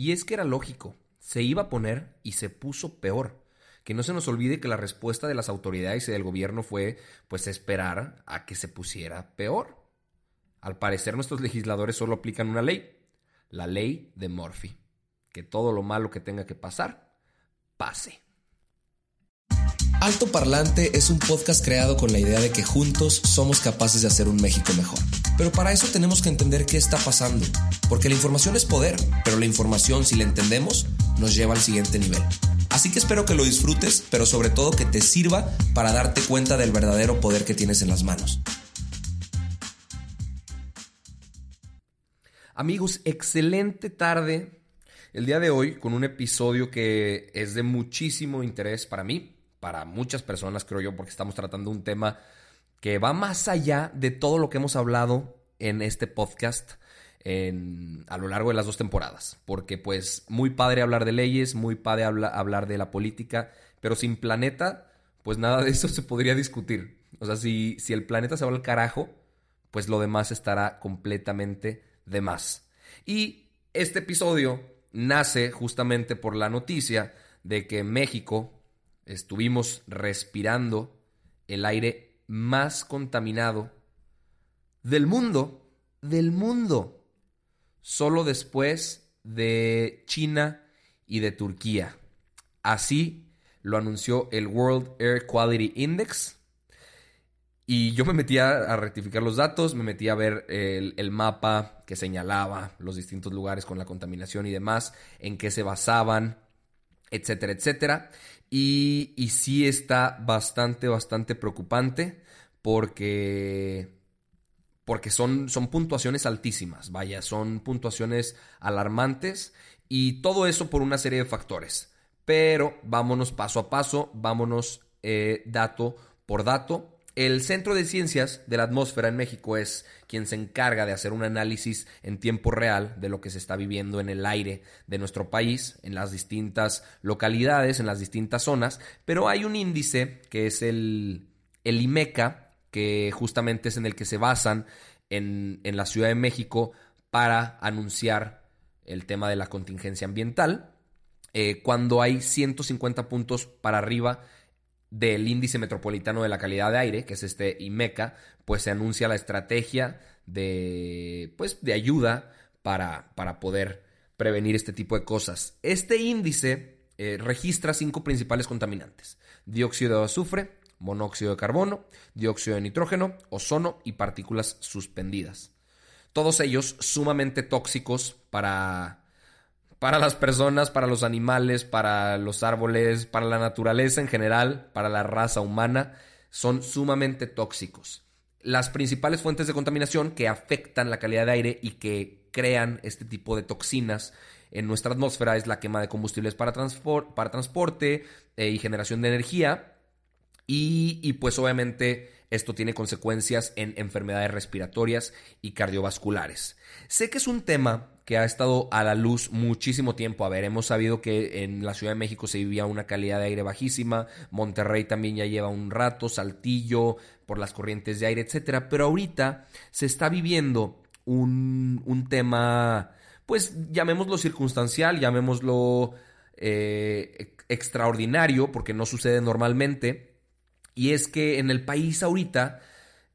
Y es que era lógico, se iba a poner y se puso peor. Que no se nos olvide que la respuesta de las autoridades y del gobierno fue pues esperar a que se pusiera peor. Al parecer nuestros legisladores solo aplican una ley, la ley de Murphy. Que todo lo malo que tenga que pasar, pase. Alto Parlante es un podcast creado con la idea de que juntos somos capaces de hacer un México mejor. Pero para eso tenemos que entender qué está pasando, porque la información es poder, pero la información si la entendemos nos lleva al siguiente nivel. Así que espero que lo disfrutes, pero sobre todo que te sirva para darte cuenta del verdadero poder que tienes en las manos. Amigos, excelente tarde el día de hoy con un episodio que es de muchísimo interés para mí, para muchas personas creo yo, porque estamos tratando un tema que va más allá de todo lo que hemos hablado en este podcast a lo largo de las dos temporadas. Porque pues muy padre hablar de leyes, muy padre hablar de la política, pero sin planeta, pues nada de eso se podría discutir. O sea, si, si el planeta se va al carajo, pues lo demás estará completamente de más. Y este episodio nace justamente por la noticia de que en México estuvimos respirando el aire más contaminado del mundo, del mundo, solo después de China y de Turquía. Así lo anunció el World Air Quality Index. Y yo me metí a, rectificar los datos, me metí a ver el, el, mapa que señalaba los distintos lugares con la contaminación y demás, en qué se basaban, etcétera, etcétera. Y, y sí está bastante, bastante preocupante porque porque son, son, puntuaciones altísimas, vaya, son puntuaciones alarmantes y todo eso por una serie de factores. Pero vámonos paso a paso, vámonos eh, dato por dato el Centro de Ciencias de la Atmósfera en México es quien se encarga de hacer un análisis en tiempo real de lo que se está viviendo en el aire de nuestro país, en las distintas localidades, en las distintas zonas, pero hay un índice que es el, el IMECA, que justamente es en el que se basan en, en la Ciudad de México para anunciar el tema de la contingencia ambiental. Eh, cuando hay 150 puntos para arriba del índice metropolitano de la calidad de aire, que es este IMECA, pues se anuncia la estrategia de, pues, de ayuda para, para poder prevenir este tipo de cosas. Este índice eh, registra cinco principales contaminantes: dióxido de azufre, monóxido de carbono, dióxido de nitrógeno, ozono y partículas suspendidas. Todos ellos sumamente tóxicos para para las personas, para los animales, para los árboles, para la naturaleza en general, para la raza humana, son sumamente tóxicos. Las principales fuentes de contaminación que afectan la calidad de aire y que crean este tipo de toxinas en nuestra atmósfera es la quema de combustibles para, transporte eh, y generación de energía. Y, y pues obviamente esto tiene consecuencias en enfermedades respiratorias y cardiovasculares. Sé que es un tema que ha estado a la luz muchísimo tiempo. A ver, hemos sabido que en la Ciudad de México se vivía una calidad de aire bajísima, Monterrey también ya lleva un rato, Saltillo, por las corrientes de aire, etcétera. Pero ahorita se está viviendo un, un tema, pues llamémoslo circunstancial, llamémoslo eh, extraordinario, porque no sucede normalmente y es que en el país ahorita,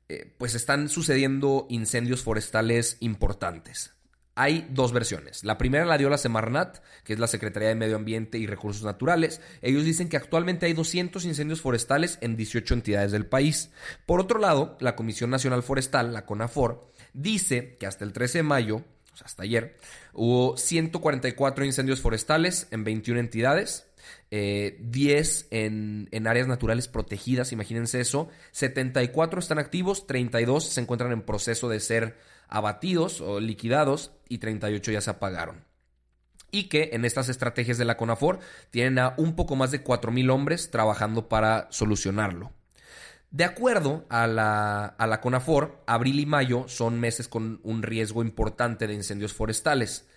eh, pues están sucediendo incendios forestales importantes. Hay dos versiones. La primera la dio la Semarnat, que es la Secretaría de Medio Ambiente y Recursos Naturales. Ellos dicen que actualmente hay 200 incendios forestales en 18 entidades del país. Por otro lado, la Comisión Nacional Forestal, la CONAFOR, dice que hasta el 13 de mayo, o sea, hasta ayer, hubo 144 incendios forestales en 21 entidades. 10 eh, en, áreas naturales protegidas, imagínense eso, 74 están activos, 32 se encuentran en proceso de ser abatidos o liquidados y 38 ya se apagaron. Y que en estas estrategias de la CONAFOR tienen a un poco más de 4.000 hombres trabajando para solucionarlo. De acuerdo a la, a la CONAFOR, abril y mayo son meses con un riesgo importante de incendios forestales.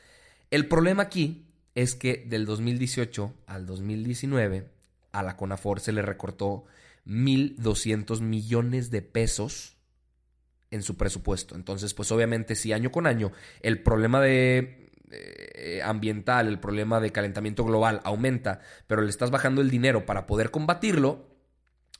El problema aquí es que del 2018 al 2019 a la CONAFOR se le recortó 1.200 millones de pesos en su presupuesto. Entonces, pues obviamente si año con año el problema de eh, ambiental, el problema de calentamiento global aumenta, pero le estás bajando el dinero para poder combatirlo,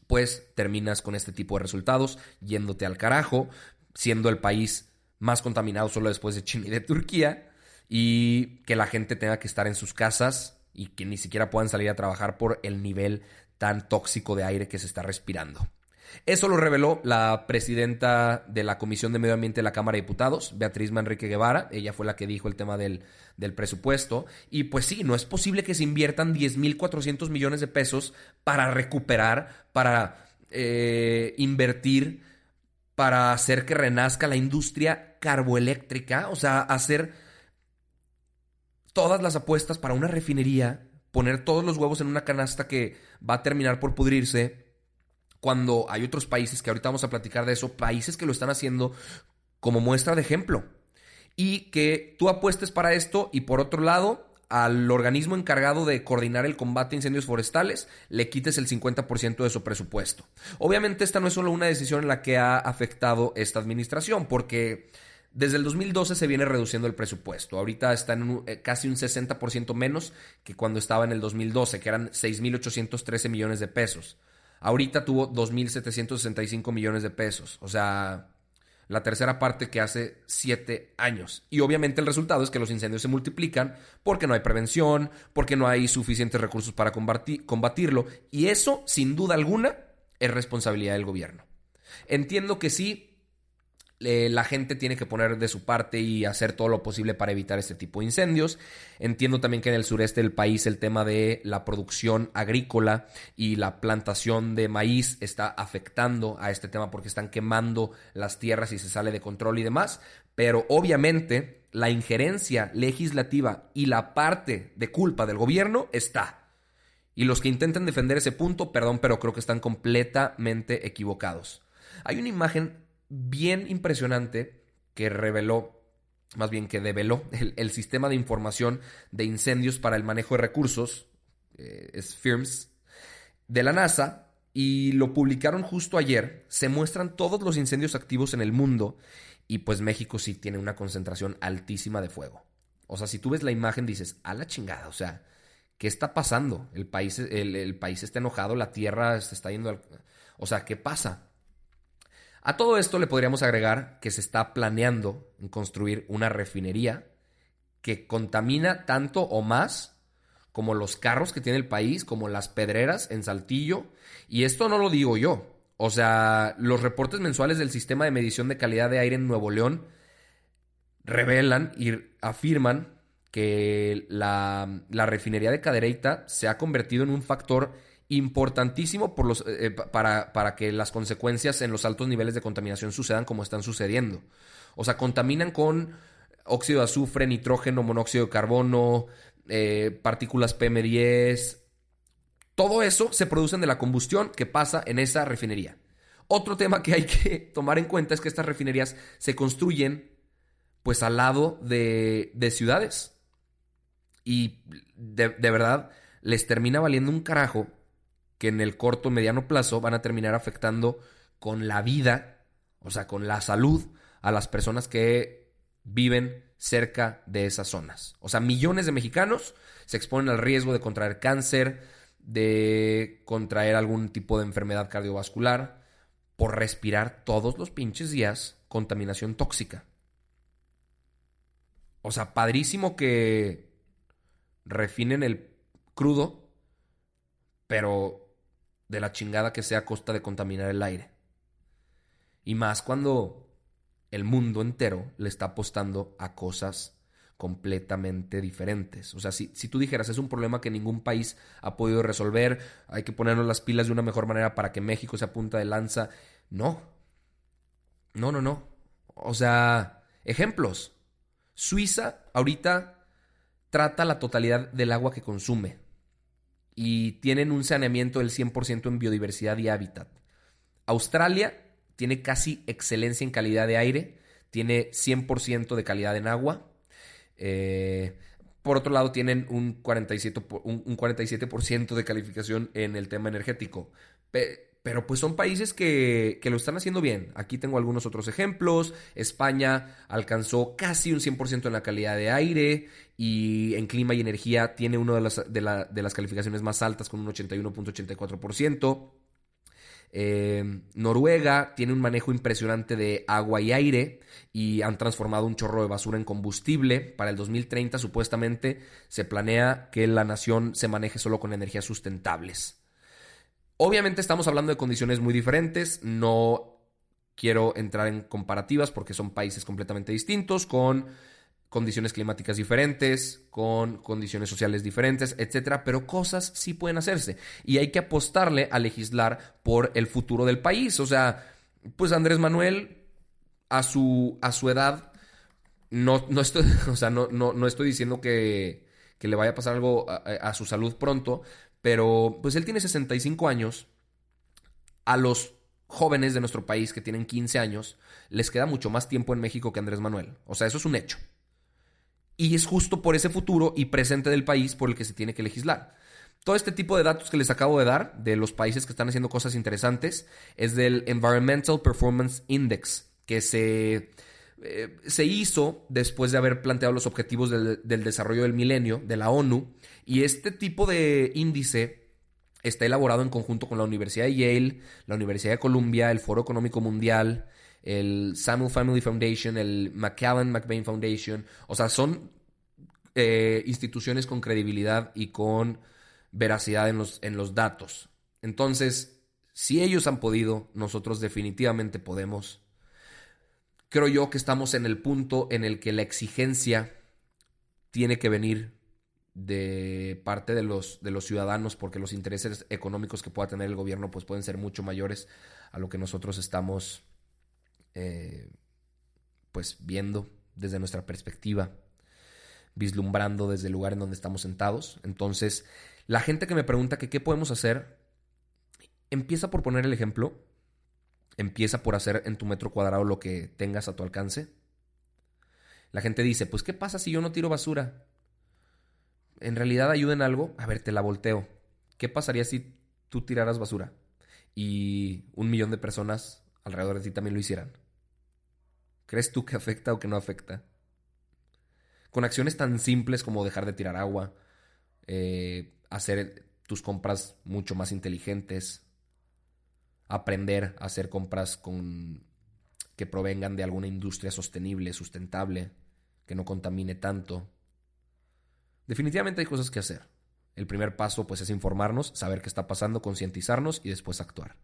pues terminas con este tipo de resultados, yéndote al carajo, siendo el país más contaminado solo después de China y de Turquía, y que la gente tenga que estar en sus casas y que ni siquiera puedan salir a trabajar por el nivel tan tóxico de aire que se está respirando. Eso lo reveló la presidenta de la Comisión de Medio Ambiente de la Cámara de Diputados, Beatriz Manrique Guevara. Ella fue la que dijo el tema del, del presupuesto. Y pues sí, no es posible que se inviertan 10.400 millones de pesos para recuperar, para eh, invertir, para hacer que renazca la industria carboeléctrica. O sea, hacer todas las apuestas para una refinería poner todos los huevos en una canasta que va a terminar por pudrirse cuando hay otros países que ahorita vamos a platicar de eso, países que lo están haciendo como muestra de ejemplo. Y que tú apuestes para esto y por otro lado, al organismo encargado de coordinar el combate a incendios forestales le quites el 50% de su presupuesto. Obviamente esta no es solo una decisión en la que ha afectado esta administración, porque desde el 2012 se viene reduciendo el presupuesto. Ahorita está en eh, casi un 60% menos que cuando estaba en el 2012, que eran 6.813 millones de pesos. Ahorita tuvo 2.765 millones de pesos. O sea, la tercera parte que hace siete años. Y obviamente el resultado es que los incendios se multiplican porque no hay prevención, porque no hay suficientes recursos para combatirlo. Y eso, sin duda alguna, es responsabilidad del gobierno. Entiendo que sí, eh, la gente tiene que poner de su parte y hacer todo lo posible para evitar este tipo de incendios. Entiendo también que en el sureste del país el tema de la producción agrícola y la plantación de maíz está afectando a este tema porque están quemando las tierras y se sale de control y demás. Pero obviamente la injerencia legislativa y la parte de culpa del gobierno está. Y los que intenten defender ese punto, perdón, pero creo que están completamente equivocados. Hay una imagen bien impresionante que reveló, más bien que develó, el, sistema de información de incendios para el manejo de recursos, eh, es FIRMS, de la NASA, y lo publicaron justo ayer. Se muestran todos los incendios activos en el mundo y pues México sí tiene una concentración altísima de fuego. O sea, si tú ves la imagen dices, a la chingada, o sea, ¿qué está pasando? El país, el, el país está enojado, la tierra se está yendo al... O sea, ¿qué pasa? A todo esto le podríamos agregar que se está planeando construir una refinería que contamina tanto o más como los carros que tiene el país, como las pedreras en Saltillo. Y esto no lo digo yo. O sea, los reportes mensuales del sistema de medición de calidad de aire en Nuevo León revelan y afirman que la, la refinería de Cadereyta se ha convertido en un factor importantísimo eh, eh, para, que las consecuencias en los altos niveles de contaminación sucedan como están sucediendo. O sea, contaminan con óxido de azufre, nitrógeno, monóxido de carbono, eh, partículas PM10. Todo eso se produce de la combustión que pasa en esa refinería. Otro tema que hay que tomar en cuenta es que estas refinerías se construyen pues al lado de, de ciudades. Y de verdad les termina valiendo un carajo que en el corto mediano plazo van a terminar afectando con la vida, o sea, con la salud a las personas que viven cerca de esas zonas. O sea, millones de mexicanos se exponen al riesgo de contraer cáncer, de contraer algún tipo de enfermedad cardiovascular por respirar todos los pinches días contaminación tóxica. O sea, padrísimo que refinen el crudo, pero de la chingada que sea a costa de contaminar el aire. Y más cuando el mundo entero le está apostando a cosas completamente diferentes. O sea, si, si, tú dijeras, es un problema que ningún país ha podido resolver, hay que ponernos las pilas de una mejor manera para que México se apunta de lanza. No. No, no, no. O sea, Ejemplos. Suiza ahorita trata la totalidad del agua que consume y tienen un saneamiento del 100% en biodiversidad y hábitat. Australia tiene casi excelencia en calidad de aire, tiene 100% de calidad en agua. Eh, por otro lado, tienen un 47%, un, 47 de calificación en el tema energético. Pero pues son países que, que, lo están haciendo bien. Aquí tengo algunos otros ejemplos. España alcanzó casi un 100% en la calidad de aire y en clima y energía tiene una de las, de, de las calificaciones más altas con un 81.84%. Eh, Noruega tiene un manejo impresionante de agua y aire y han transformado un chorro de basura en combustible. Para el 2030 supuestamente se planea que la nación se maneje solo con energías sustentables. Obviamente estamos hablando de condiciones muy diferentes, no quiero entrar en comparativas porque son países completamente distintos, con condiciones climáticas diferentes, con condiciones sociales diferentes, etcétera, pero cosas sí pueden hacerse y hay que apostarle a legislar por el futuro del país. O sea, pues Andrés Manuel a su, a su edad no, no estoy, o sea, no, no, estoy diciendo que, que, le vaya a pasar algo a, a su salud pronto, pero pues él tiene 65 años. A los jóvenes de nuestro país que tienen 15 años les queda mucho más tiempo en México que Andrés Manuel. O sea, eso es un hecho. Y es justo por ese futuro y presente del país por el que se tiene que legislar. Todo este tipo de datos que les acabo de dar de los países que están haciendo cosas interesantes es del Environmental Performance Index, que se, eh, se hizo después de haber planteado los objetivos del, del desarrollo del milenio de la ONU y este tipo de índice está elaborado en conjunto con la Universidad de Yale, la Universidad de Columbia, el Foro Económico Mundial, el Samuel Family Foundation, el McAllen McBain Foundation. O sea, son eh, instituciones con credibilidad y con veracidad en los, en los datos. Entonces, si ellos han podido, nosotros definitivamente podemos. Creo yo que estamos en el punto en el que la exigencia tiene que venir de parte de los, de los ciudadanos, porque los intereses económicos que pueda tener el gobierno pues pueden ser mucho mayores a lo que nosotros estamos eh, pues viendo desde nuestra perspectiva, vislumbrando desde el lugar en donde estamos sentados. Entonces, la gente que me pregunta que qué podemos hacer, empieza por poner el ejemplo, empieza por hacer en tu metro cuadrado lo que tengas a tu alcance. La gente dice, pues ¿qué pasa si yo no tiro basura? En realidad ayuda en algo, a ver, te la volteo. ¿Qué pasaría si tú tiraras basura y un millón de personas alrededor de ti también lo hicieran? ¿Crees tú que afecta o que no afecta? Con acciones tan simples como dejar de tirar agua, eh, hacer tus compras mucho más inteligentes, aprender a hacer compras con que provengan de alguna industria sostenible, sustentable, que no contamine tanto, Definitivamente hay cosas que hacer. El primer paso pues es informarnos, saber qué está pasando, concientizarnos y después actuar.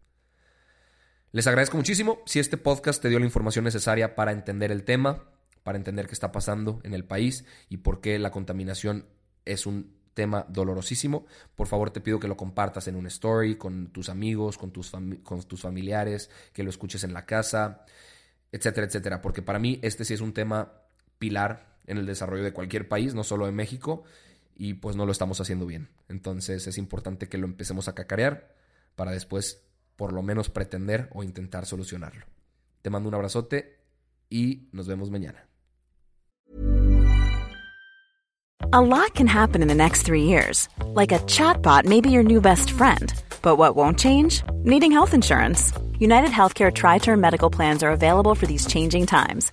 Les agradezco muchísimo si este podcast te dio la información necesaria para entender el tema, para entender qué está pasando en el país y por qué la contaminación es un tema dolorosísimo. Por favor te pido que lo compartas en un story con tus amigos, con tus, con tus familiares, que lo escuches en la casa, etcétera, etcétera. Porque para mí este sí es un tema pilar en el desarrollo de cualquier país, no solo de México, y pues no lo estamos haciendo bien. Entonces es importante que lo empecemos a cacarear para después por lo menos pretender o intentar solucionarlo. Te mando un abrazote y nos vemos mañana. A lot can happen in the next three years. Like a chatbot may be your new best friend. But what won't change? Needing health insurance. United Healthcare Tri Term Medical Plans are available for these changing times